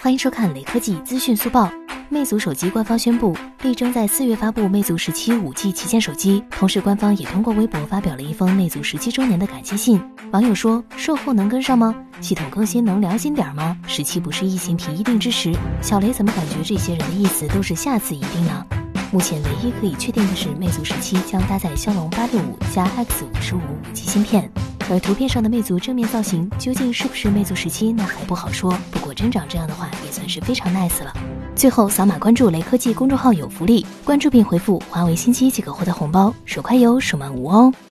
欢迎收看雷科技资讯速报。魅族手机官方宣布，力争在四月发布魅族十七五 G 旗舰手机。同时，官方也通过微博发表了一封魅族十七周年的感谢信。网友说：“售后能跟上吗？系统更新能良心点吗？十七不是疫情提一定之时，小雷怎么感觉这些人的意思都是下次一定呢？”目前唯一可以确定的是，魅族十七将搭载骁龙八六五加 X 五十五五 G 芯片。而图片上的魅族正面造型究竟是不是魅族十七，那还不好说。不过真长这样的话，也算是非常 nice 了。最后扫码关注雷科技公众号有福利，关注并回复华为新机即可获得红包，手快有，手慢无哦。